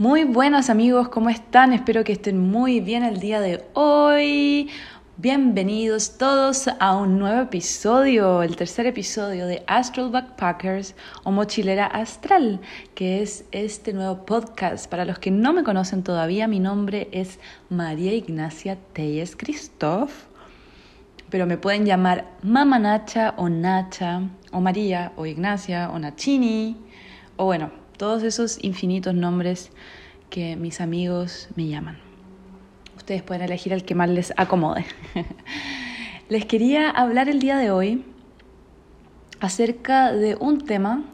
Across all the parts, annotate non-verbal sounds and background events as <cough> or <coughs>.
Muy buenas amigos, ¿cómo están? Espero que estén muy bien el día de hoy. Bienvenidos todos a un nuevo episodio, el tercer episodio de Astral Backpackers o Mochilera Astral, que es este nuevo podcast. Para los que no me conocen todavía, mi nombre es María Ignacia Telles Christoph, pero me pueden llamar Mama Nacha o Nacha, o María, o Ignacia, o Nachini, o bueno, todos esos infinitos nombres que mis amigos me llaman. Ustedes pueden elegir el que más les acomode. <laughs> les quería hablar el día de hoy acerca de un tema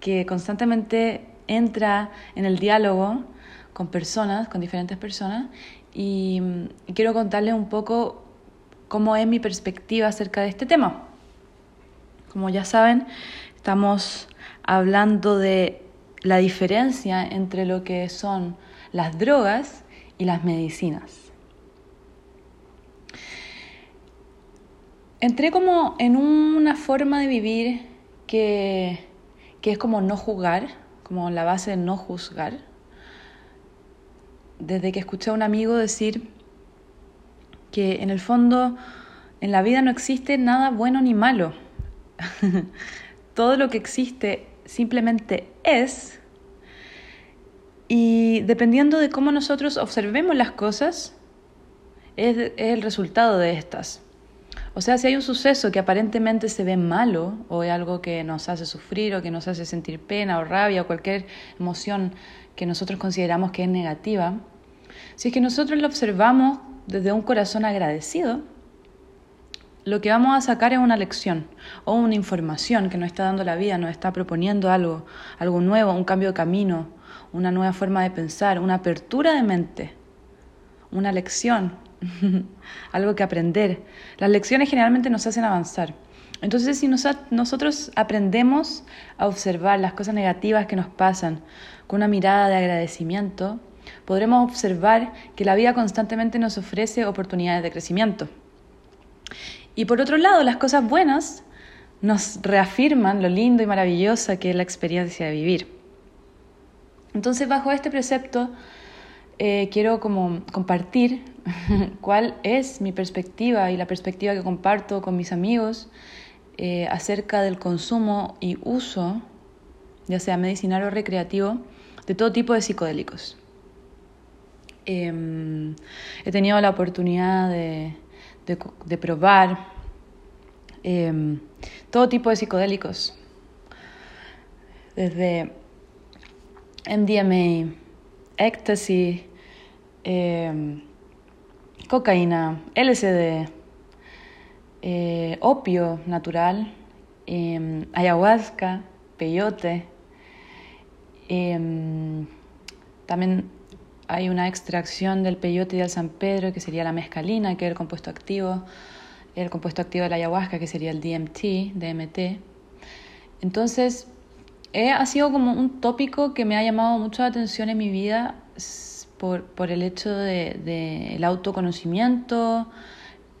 que constantemente entra en el diálogo con personas, con diferentes personas, y, quiero contarles un poco cómo es mi perspectiva acerca de este tema. Como ya saben, estamos hablando de la diferencia entre lo que son las drogas y las medicinas. Entré como en una forma de vivir que, que es como no juzgar, como la base de no juzgar. Desde que escuché a un amigo decir que en el fondo en la vida no existe nada bueno ni malo. <laughs> Todo lo que existe simplemente es. Y dependiendo de cómo nosotros observemos las cosas, es, el resultado de estas. O sea, si hay un suceso que aparentemente se ve malo o es algo que nos hace sufrir o que nos hace sentir pena o rabia o cualquier emoción que nosotros consideramos que es negativa, si es que nosotros lo observamos desde un corazón agradecido, lo que vamos a sacar es una lección o una información que nos está dando la vida, nos está proponiendo algo, algo nuevo, un cambio de camino, una nueva forma de pensar, una apertura de mente, una lección, <laughs> algo que aprender. Las lecciones generalmente nos hacen avanzar. Entonces, si nosotros aprendemos a observar las cosas negativas que nos pasan con una mirada de agradecimiento, podremos observar que la vida constantemente nos ofrece oportunidades de crecimiento. Y por otro lado, las cosas buenas nos reafirman lo lindo y maravillosa que es la experiencia de vivir. Entonces, bajo este precepto, eh, quiero como compartir <laughs> cuál es mi perspectiva y la perspectiva que comparto con mis amigos eh, acerca del consumo y uso, ya sea medicinal o recreativo, de todo tipo de psicodélicos. Em, he tenido la oportunidad de de, probar em, todo tipo de psicodélicos, desde MDMA, ecstasy, em, cocaína, LSD, eh, opio natural, em, ayahuasca, peyote. también hay una extracción del peyote y del San Pedro, que sería la mescalina, que es el compuesto activo, el compuesto activo de la ayahuasca, que sería el DMT, DMT. Entonces, ha sido como un tópico que me ha llamado mucho la atención en mi vida por, por el hecho del de, autoconocimiento,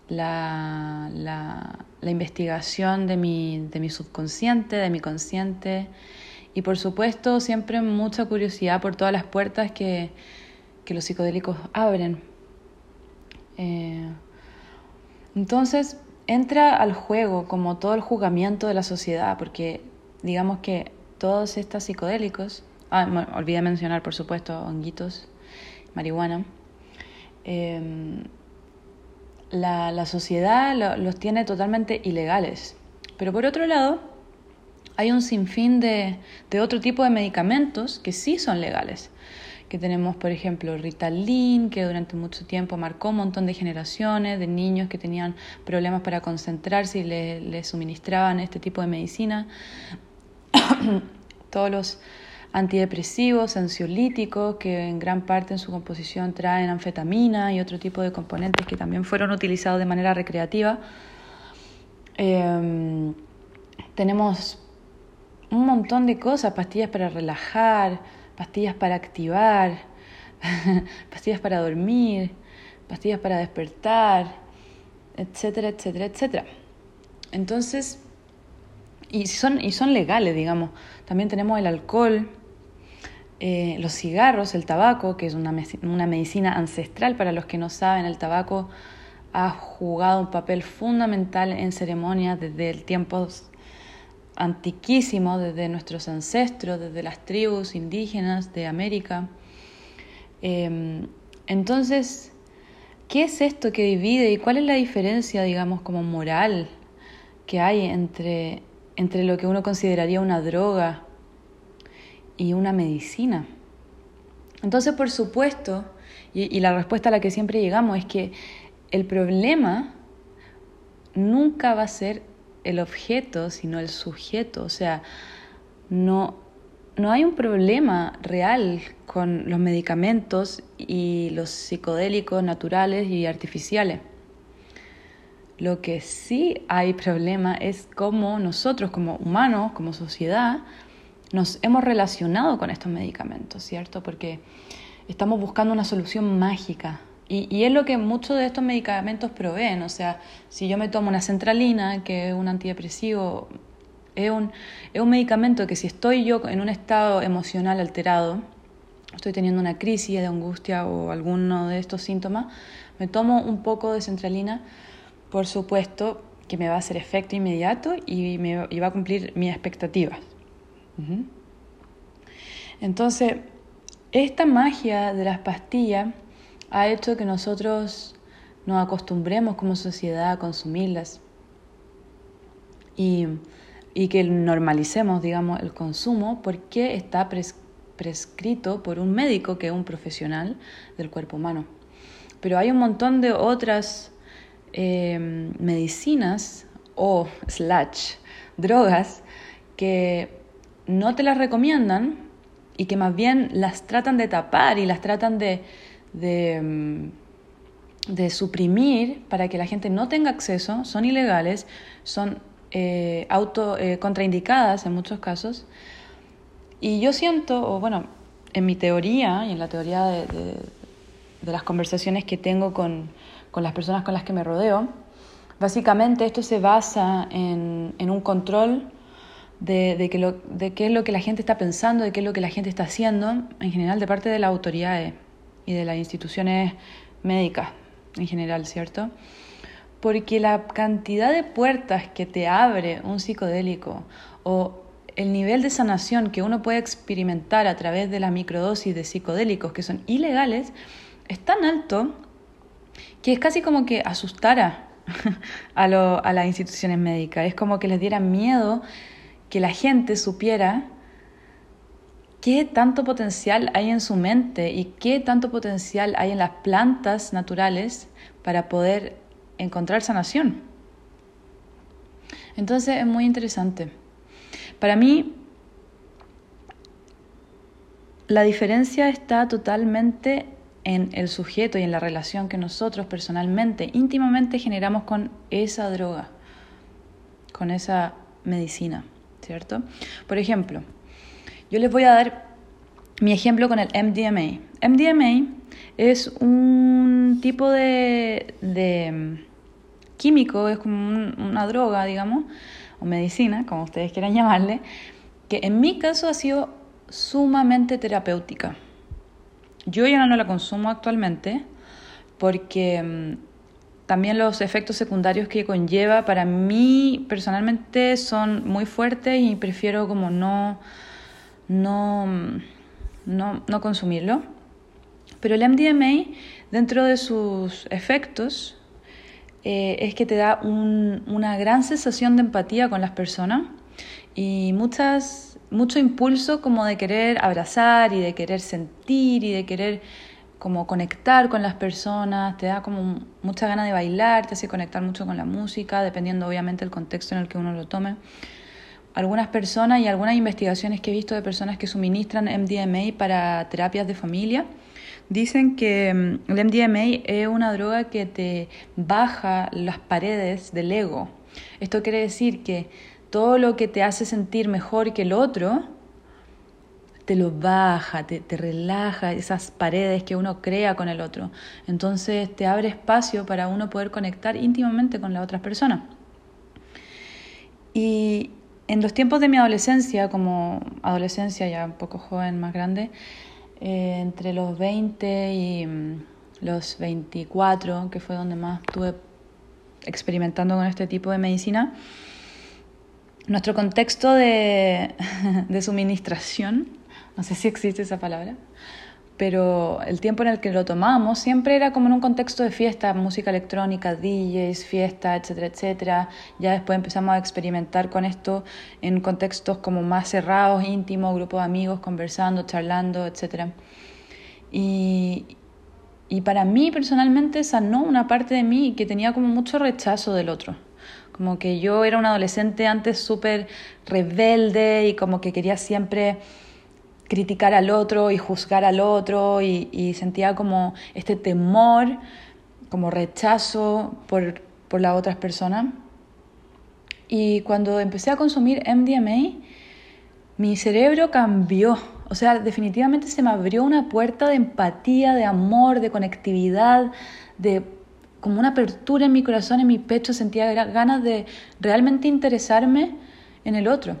la, la, la, investigación de mi, de mi subconsciente, de mi consciente y por supuesto siempre mucha curiosidad por todas las puertas que, que los psicodélicos abren. Eh, entonces entra al juego como todo el juzgamiento de la sociedad, porque digamos que todos estos psicodélicos, ah, olvidé mencionar por supuesto honguitos, marihuana, em, la, sociedad los tiene totalmente ilegales. Pero por otro lado, hay un sinfín de, de otro tipo de medicamentos que sí son legales que tenemos, por ejemplo, Ritalin, que durante mucho tiempo marcó un montón de generaciones de niños que tenían problemas para concentrarse y les suministraban este tipo de medicina. <coughs> Todos los antidepresivos, ansiolíticos, que en gran parte en su composición traen anfetamina y otro tipo de componentes que también fueron utilizados de manera recreativa. Em, tenemos un montón de cosas, pastillas para relajar, pastillas para activar, <laughs> pastillas para dormir, pastillas para despertar, etcétera, etcétera, etcétera. Entonces, y son, y son legales, digamos. También tenemos el alcohol, eh, los cigarros, el tabaco, que es una, una medicina ancestral para los que no saben, el tabaco ha jugado un papel fundamental en ceremonias desde el tiempo antiquísimo, desde nuestros ancestros, desde las tribus indígenas de América. Em, entonces, ¿qué es esto que divide y cuál es la diferencia, digamos, como moral que hay entre, entre lo que uno consideraría una droga y una medicina? Entonces, por supuesto, y la respuesta a la que siempre llegamos es que el problema nunca va a ser el objeto, sino el sujeto. O sea, no, no hay un problema real con los medicamentos y los psicodélicos naturales y artificiales. Lo que sí hay problema es cómo nosotros como humanos, como sociedad, nos hemos relacionado con estos medicamentos, ¿cierto? Porque estamos buscando una solución mágica y, es lo que muchos de estos medicamentos proveen. O sea, si yo me tomo una centralina, que es un antidepresivo, es un, es un medicamento que si estoy yo en un estado emocional alterado, estoy teniendo una crisis de angustia o alguno de estos síntomas, me tomo un poco de centralina, por supuesto que me va a hacer efecto inmediato y, me, y va a cumplir mis expectativas. Entonces, esta magia de las pastillas ha hecho que nosotros nos acostumbremos como sociedad a consumirlas y, que normalicemos, digamos, el consumo porque está prescrito por un médico que es un profesional del cuerpo humano. Pero hay un montón de otras em, medicinas o slash drogas que no te las recomiendan y que más bien las tratan de tapar y las tratan de, Mm, de, suprimir para que la gente no tenga acceso, son ilegales, son eh, auto eh, contraindicadas en muchos casos. Y yo siento, o bueno, en mi teoría y en la teoría de, de, las conversaciones que tengo con, con, las personas con las que me rodeo, básicamente esto se basa en, en un control de, de, que lo, de qué es lo que la gente está pensando, de qué es lo que la gente está haciendo, en general de parte de las autoridades y de las instituciones médicas en general, ¿cierto? Porque la cantidad de puertas que te abre un psicodélico o el nivel de sanación que uno puede experimentar a través de la microdosis de psicodélicos que son ilegales es tan alto que es casi como que asustara <laughs> a, a las instituciones médicas. Es como que les diera miedo que la gente supiera qué tanto potencial hay en su mente y qué tanto potencial hay en las plantas naturales para poder encontrar sanación. Entonces es muy interesante. Para mí, la diferencia está totalmente en el sujeto y en la relación que nosotros personalmente, íntimamente generamos con esa droga, con esa medicina, ¿cierto? Por ejemplo, yo les voy a dar mi ejemplo con el MDMA. MDMA es un tipo de, mm, químico, es como una droga, digamos, o medicina, como ustedes quieran llamarle, que en mi caso ha sido sumamente terapéutica. Yo ya no la consumo actualmente porque mm, también los efectos secundarios que conlleva para mí personalmente son muy fuertes y prefiero como no no, no, no consumirlo. Pero el MDMA, dentro de sus efectos, eh, es que te da una gran sensación de empatía con las personas y muchas, mucho impulso como de querer abrazar y de querer sentir y de querer como conectar con las personas, te da como mucha ganas de bailar, te hace conectar mucho con la música, dependiendo obviamente del contexto en el que uno lo tome algunas personas y algunas investigaciones que he visto de personas que suministran MDMA para terapias de familia, dicen que mm, el MDMA es una droga que te baja las paredes del ego. Esto quiere decir que todo lo que te hace sentir mejor que el otro, te lo baja, te, te, relaja esas paredes que uno crea con el otro. Entonces te abre espacio para uno poder conectar íntimamente con la otra persona. Y, en los tiempos de mi adolescencia, como adolescencia ya un poco joven, más grande, eh, entre los 20 y mm, los 24, que fue donde más estuve experimentando con este tipo de medicina, nuestro contexto de, <laughs> de suministración, no sé si existe esa palabra, pero el tiempo en el que lo tomamos siempre era como en un contexto de fiesta, música electrónica, DJs, fiesta, etcétera, etcétera. Ya después empezamos a experimentar con esto en contextos como más cerrados, íntimos, grupos de amigos conversando, charlando, etcétera. Y, y para mí personalmente sanó una parte de mí que tenía como mucho rechazo del otro. Como que yo era un adolescente antes súper rebelde y como que quería siempre criticar al otro y juzgar al otro y, sentía como este temor, como rechazo por, por las otras personas. Y cuando empecé a consumir MDMA, mi cerebro cambió. O sea, definitivamente se me abrió una puerta de empatía, de amor, de conectividad, de como una apertura en mi corazón, en mi pecho, sentía ganas de realmente interesarme en el otro.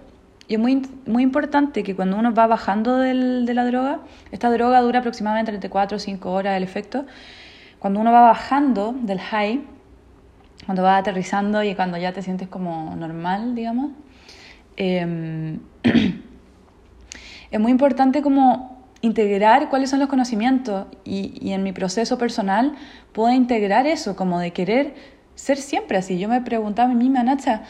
Y es muy, muy importante que cuando uno va bajando del, de la droga, esta droga dura aproximadamente entre 4 o 5 horas el efecto, cuando uno va bajando del high, cuando va aterrizando y cuando ya te sientes como normal, digamos, em, <clears throat> es muy importante como integrar cuáles son los conocimientos y, y, en mi proceso personal puedo integrar eso, como de querer ser siempre así. Yo me preguntaba a mí misma, Nacha,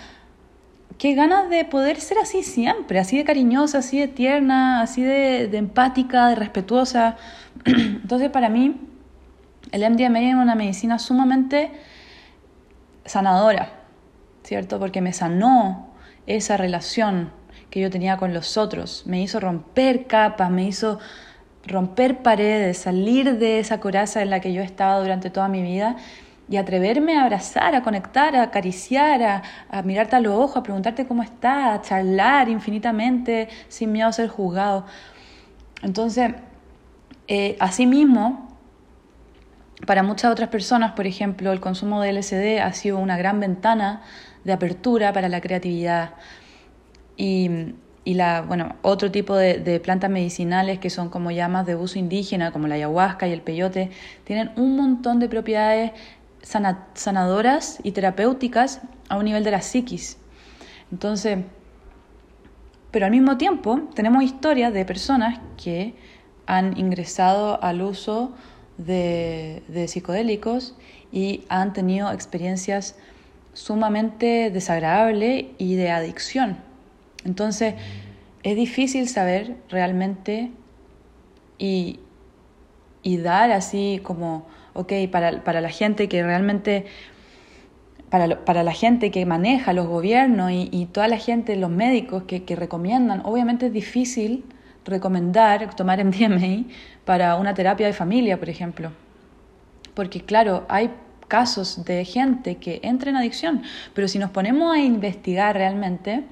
qué ganas de poder ser así siempre, así de cariñosa, así de tierna, así de, empática, de respetuosa. <clears throat> Entonces para mí el MDMA es una medicina sumamente sanadora, ¿cierto? Porque me sanó esa relación que yo tenía con los otros, me hizo romper capas, me hizo romper paredes, salir de esa coraza en la que yo estaba durante toda mi vida y atreverme a abrazar, a conectar, a acariciar, a, mirarte a los ojos, a preguntarte cómo estás, a charlar infinitamente sin miedo a ser juzgado. Entonces, eh, asimismo, para muchas otras personas, por ejemplo, el consumo de LSD ha sido una gran ventana de apertura para la creatividad. Y, la, bueno, otro tipo de, de, plantas medicinales que son como llamas de uso indígena, como la ayahuasca y el peyote, tienen un montón de propiedades sanadoras y terapéuticas a un nivel de la psiquis. Entonces, pero al mismo tiempo tenemos historias de personas que han ingresado al uso de, psicodélicos y han tenido experiencias sumamente desagradables y de adicción. Entonces, es difícil saber realmente y dar así como ok, para, para la gente que realmente, para, para, la gente que maneja los gobiernos y, y toda la gente, los médicos que, que, recomiendan, obviamente es difícil recomendar tomar <laughs> MDMA para una terapia de familia, por ejemplo. Porque claro, hay casos de gente que entra en adicción, pero si nos ponemos a investigar realmente,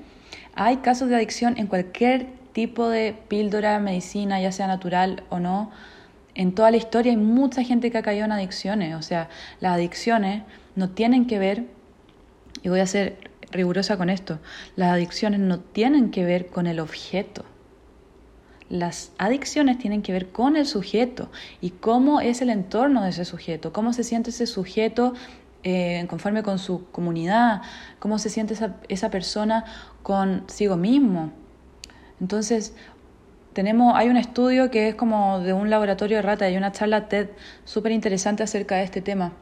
hay casos de adicción en cualquier tipo de píldora, medicina, ya sea natural o no, en toda la historia hay mucha gente que ha caído en adicciones. O sea, las adicciones no tienen que ver, y voy a ser rigurosa con esto, las adicciones no tienen que ver con el objeto. Las adicciones tienen que ver con el sujeto y cómo es el entorno de ese sujeto, cómo se siente ese sujeto eh, conforme con su comunidad, cómo se siente esa, esa persona consigo mismo. Entonces, tenemos, hay un estudio que es como de un laboratorio de rata y una charla TED súper interesante acerca de este tema.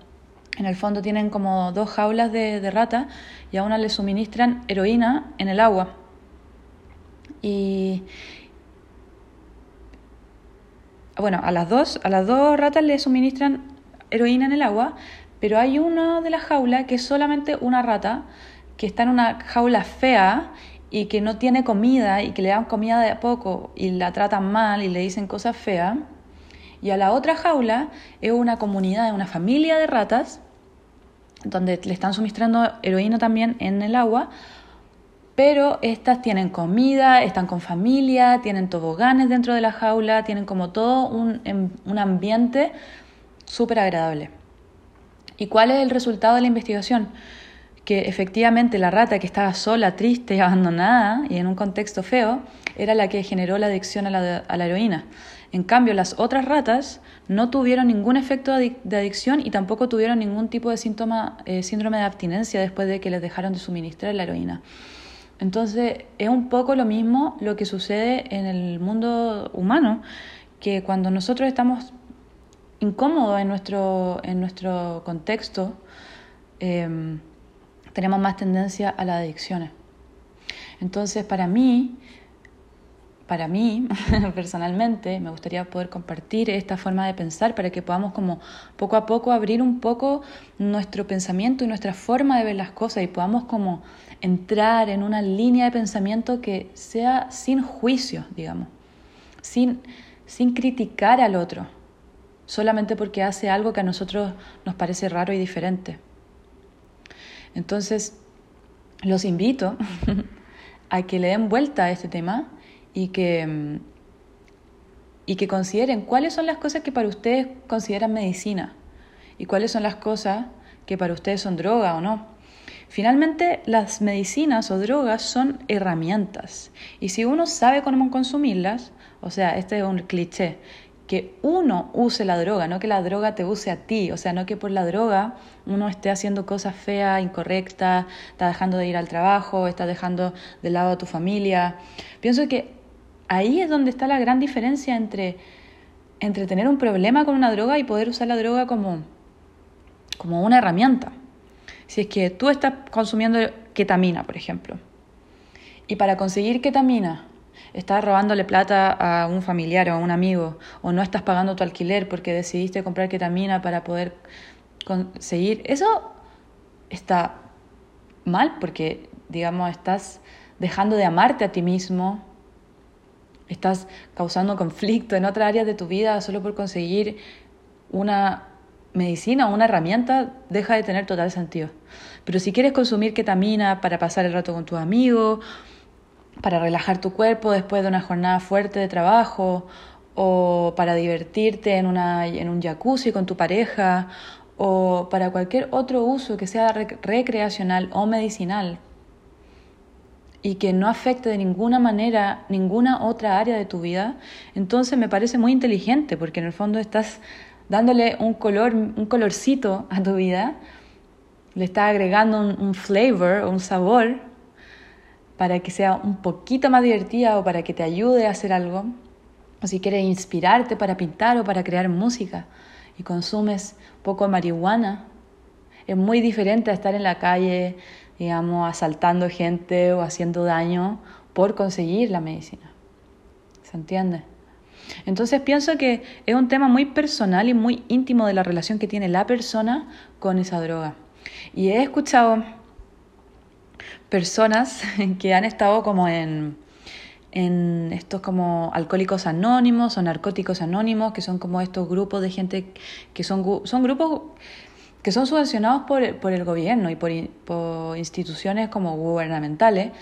En el fondo tienen como dos jaulas de, de rata y a una le suministran heroína en el agua. Y bueno, a las dos, a las dos ratas le suministran heroína en el agua, pero hay una de las jaulas que es solamente una rata que está en una jaula fea y que no tiene comida y que le dan comida de a poco y la tratan mal y le dicen cosas feas. Y a la otra jaula es una comunidad, una familia de ratas, donde le están suministrando heroína también en el agua, pero estas tienen comida, están con familia, tienen toboganes dentro de la jaula, tienen como todo un, em, un ambiente súper agradable. ¿Y cuál es el resultado de la investigación? Que efectivamente la rata que estaba sola, triste, abandonada y en un contexto feo, era la que generó la adicción a la, heroína. En cambio, las otras ratas no tuvieron ningún efecto de adicción y tampoco tuvieron ningún tipo de síntoma, eh, síndrome de abstinencia después de que les dejaron de suministrar la heroína. Entonces, es un poco lo mismo lo que sucede en el mundo humano, que cuando nosotros estamos incómodos en nuestro, en nuestro contexto, em, tenemos más tendencia a las adicciones. Entonces, para mí, para mí, <laughs> personalmente, me gustaría poder compartir esta forma de pensar para que podamos como poco a poco abrir un poco nuestro pensamiento y nuestra forma de ver las cosas y podamos como entrar en una línea de pensamiento que sea sin juicio, digamos, sin, sin criticar al otro, solamente porque hace algo que a nosotros nos parece raro y diferente. Entonces, los invito <laughs> a que le den vuelta a este tema y que, y que consideren cuáles son las cosas que para ustedes consideran medicina y cuáles son las cosas que para ustedes son droga o no. Finalmente, las medicinas o drogas son herramientas y si uno sabe cómo consumirlas, o sea, este es un cliché, que uno use la droga, no que la droga te use a ti, o sea, no que por la droga uno esté haciendo cosas feas, incorrectas, está dejando de ir al trabajo, está dejando de lado a tu familia. Pienso que ahí es donde está la gran diferencia entre, entre tener un problema con una droga y poder usar la droga como, como una herramienta. Si es que tú estás consumiendo ketamina, por ejemplo, y para conseguir ketamina estás robándole plata a un familiar o a un amigo, o no estás pagando tu alquiler porque decidiste comprar ketamina para poder conseguir, eso está mal porque, digamos, estás dejando de amarte a ti mismo, estás causando conflicto en otra área de tu vida solo por conseguir una medicina o una herramienta, deja de tener total sentido. Pero si quieres consumir ketamina para pasar el rato con tus amigos, para relajar tu cuerpo después de una jornada fuerte de trabajo, o para divertirte en, una, en un jacuzzi con tu pareja, o para cualquier otro uso que sea recreacional o medicinal, y que no afecte de ninguna manera ninguna otra área de tu vida, entonces me parece muy inteligente porque en el fondo estás dándole un color, un colorcito a tu vida, le estás agregando un, un flavor, un sabor para que sea un poquito más divertida o para que te ayude a hacer algo, o si quieres inspirarte para pintar o para crear música y consumes poco marihuana, es muy diferente a estar en la calle digamos, asaltando gente o haciendo daño por conseguir la medicina. ¿Se entiende? Entonces pienso que es un tema muy personal y muy íntimo de la relación que tiene la persona con esa droga. Y he escuchado personas <laughs> que han estado como en, en estos como alcohólicos anónimos o narcóticos anónimos, que son como estos grupos de gente que son, son grupos que son subvencionados por, el gobierno y por, instituciones como gubernamentales,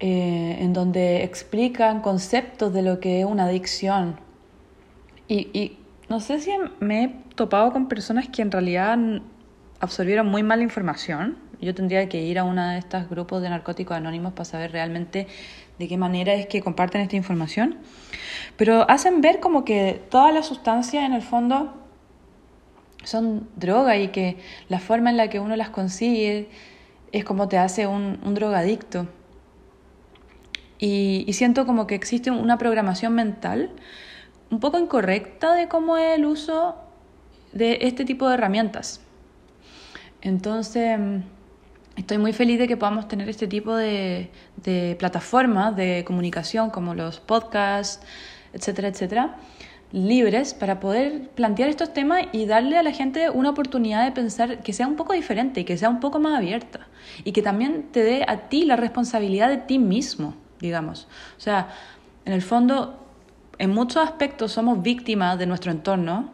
eh, en donde explican conceptos de lo que es una adicción. Y, no sé si me he topado con personas que en realidad absorbieron muy mala información. Yo tendría que ir a uno de estos grupos de narcóticos anónimos para saber realmente de qué manera es que comparten esta información. Pero hacen ver como que toda la sustancia en el fondo son droga y que la forma en la que uno las consigue es como te hace un, drogadicto. Y, siento como que existe una programación mental un poco incorrecta de cómo es el uso de este tipo de herramientas. Entonces, estoy muy feliz de que podamos tener este tipo de, de plataformas de comunicación como los podcasts, etcétera, etcétera, libres para poder plantear estos temas y darle a la gente una oportunidad de pensar que sea un poco diferente y que sea un poco más abierta y que también te dé a ti la responsabilidad de ti mismo, digamos. O sea, en el fondo, en muchos aspectos somos víctimas de nuestro entorno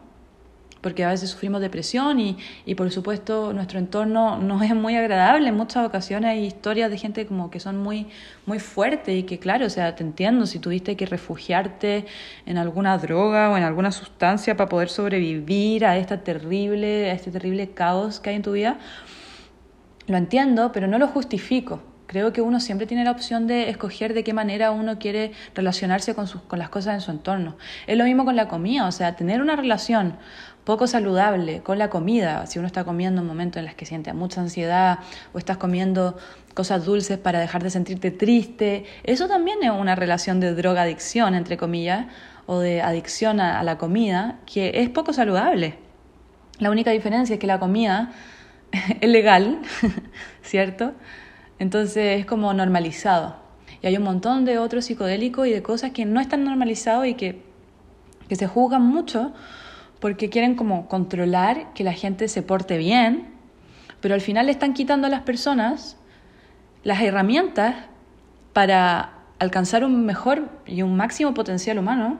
porque a veces sufrimos depresión y, y, por supuesto nuestro entorno no es muy agradable. En muchas ocasiones hay historias de gente como que son muy, muy fuertes y que claro, o sea, te entiendo, si tuviste que refugiarte en alguna droga o en alguna sustancia para poder sobrevivir a esta terrible, a este terrible caos que hay en tu vida, lo entiendo, pero no lo justifico. Creo que uno siempre tiene la opción de escoger de qué manera uno quiere relacionarse con, sus, con las cosas en su entorno. Es lo mismo con la comida, o sea, tener una relación poco saludable con la comida, si uno está comiendo en momentos en los que siente mucha ansiedad o estás comiendo cosas dulces para dejar de sentirte triste, eso también es una relación de drogadicción, entre comillas, o de adicción a, la comida, que es poco saludable. La única diferencia es que la comida <laughs> es legal, <laughs> ¿cierto? Entonces es como normalizado. Y hay un montón de otros psicodélicos y de cosas que no están normalizados y que, que se juzgan mucho porque quieren como controlar que la gente se porte bien, pero al final le están quitando a las personas las herramientas para alcanzar un mejor y un máximo potencial humano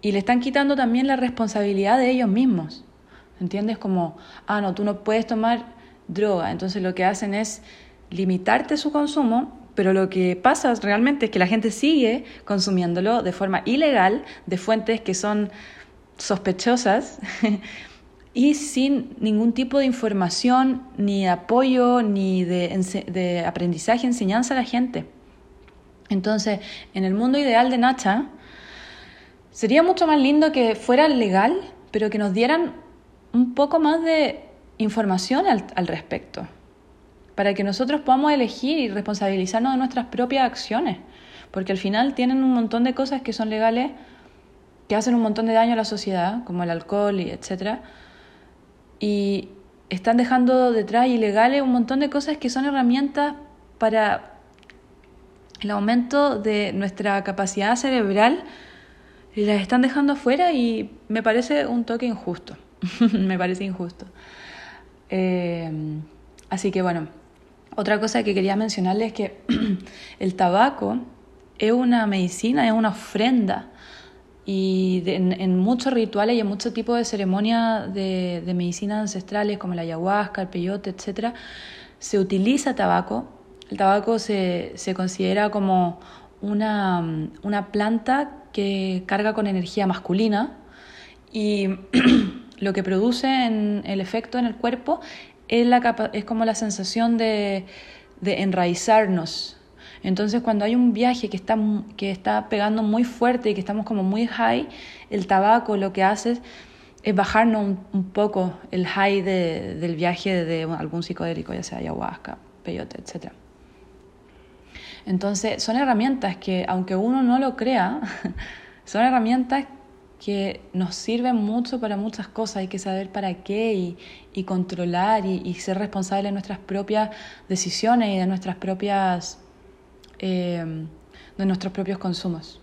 y le están quitando también la responsabilidad de ellos mismos. ¿Entiendes? Como, ah, no, tú no puedes tomar droga. Entonces lo que hacen es limitarte su consumo, pero lo que pasa realmente es que la gente sigue consumiéndolo de forma ilegal, de fuentes que son sospechosas <laughs> y sin ningún tipo de información, ni apoyo, ni de, de aprendizaje, enseñanza a la gente. Entonces, en el mundo ideal de Nacha, sería mucho más lindo que fuera legal, pero que nos dieran un poco más de información al, al respecto, para que nosotros podamos elegir y responsabilizarnos de nuestras propias acciones, porque al final tienen un montón de cosas que son legales que hacen un montón de daño a la sociedad, como el alcohol y etcétera, y están dejando detrás ilegales un montón de cosas que son herramientas para el aumento de nuestra capacidad cerebral y las están dejando afuera y me parece un toque injusto, <laughs> me parece injusto. Eh, así que bueno, otra cosa que quería mencionarles es que <clears throat> el tabaco es una medicina, es una ofrenda y en, muchos rituales y en muchos tipos de ceremonias de, medicinas ancestrales como la ayahuasca, el peyote, etc., se utiliza tabaco. El tabaco se, se considera como una, una, planta que carga con energía masculina y <clears throat> lo que produce en el efecto en el cuerpo es, la, es como la sensación de, de enraizarnos entonces cuando hay un viaje que está, que está pegando muy fuerte y que estamos como muy high, el tabaco lo que hace es bajarnos un, poco el high de, del viaje de algún psicodélico, ya sea ayahuasca, peyote, etc. Entonces son herramientas que, aunque uno no lo crea, <laughs> son herramientas que nos sirven mucho para muchas cosas, hay que saber para qué y, y controlar y, y, ser responsable de nuestras propias decisiones y de nuestras propias eh, de nuestros propios consumos.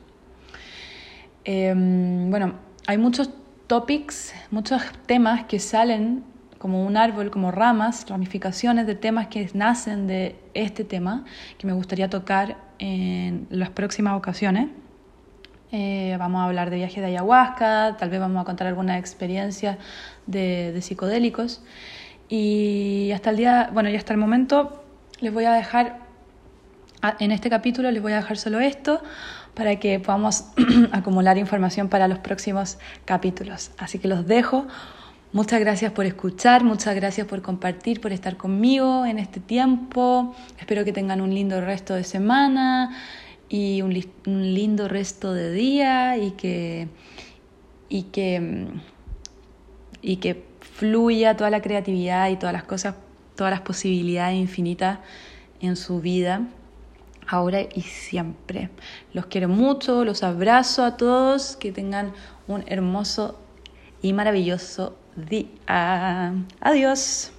Eh, bueno, hay muchos topics, muchos temas que salen como un árbol, como ramas, ramificaciones de temas que nacen de este tema, que me gustaría tocar en las próximas ocasiones. Eh, vamos a hablar de viaje de ayahuasca, tal vez vamos a contar alguna experiencia de, de, psicodélicos. Y hasta el día, bueno, y hasta el momento les voy a dejar en este capítulo les voy a dejar solo esto para que podamos <clears throat> acumular información para los próximos capítulos. Así que los dejo. Muchas gracias por escuchar, muchas gracias por compartir, por estar conmigo en este tiempo. Espero que tengan un lindo resto de semana y un, lindo resto de día y que, y que, y que fluya toda la creatividad y todas las cosas, todas las posibilidades infinitas en su vida ahora y siempre. Los quiero mucho, los abrazo a todos, que tengan un hermoso y maravilloso día. Adiós.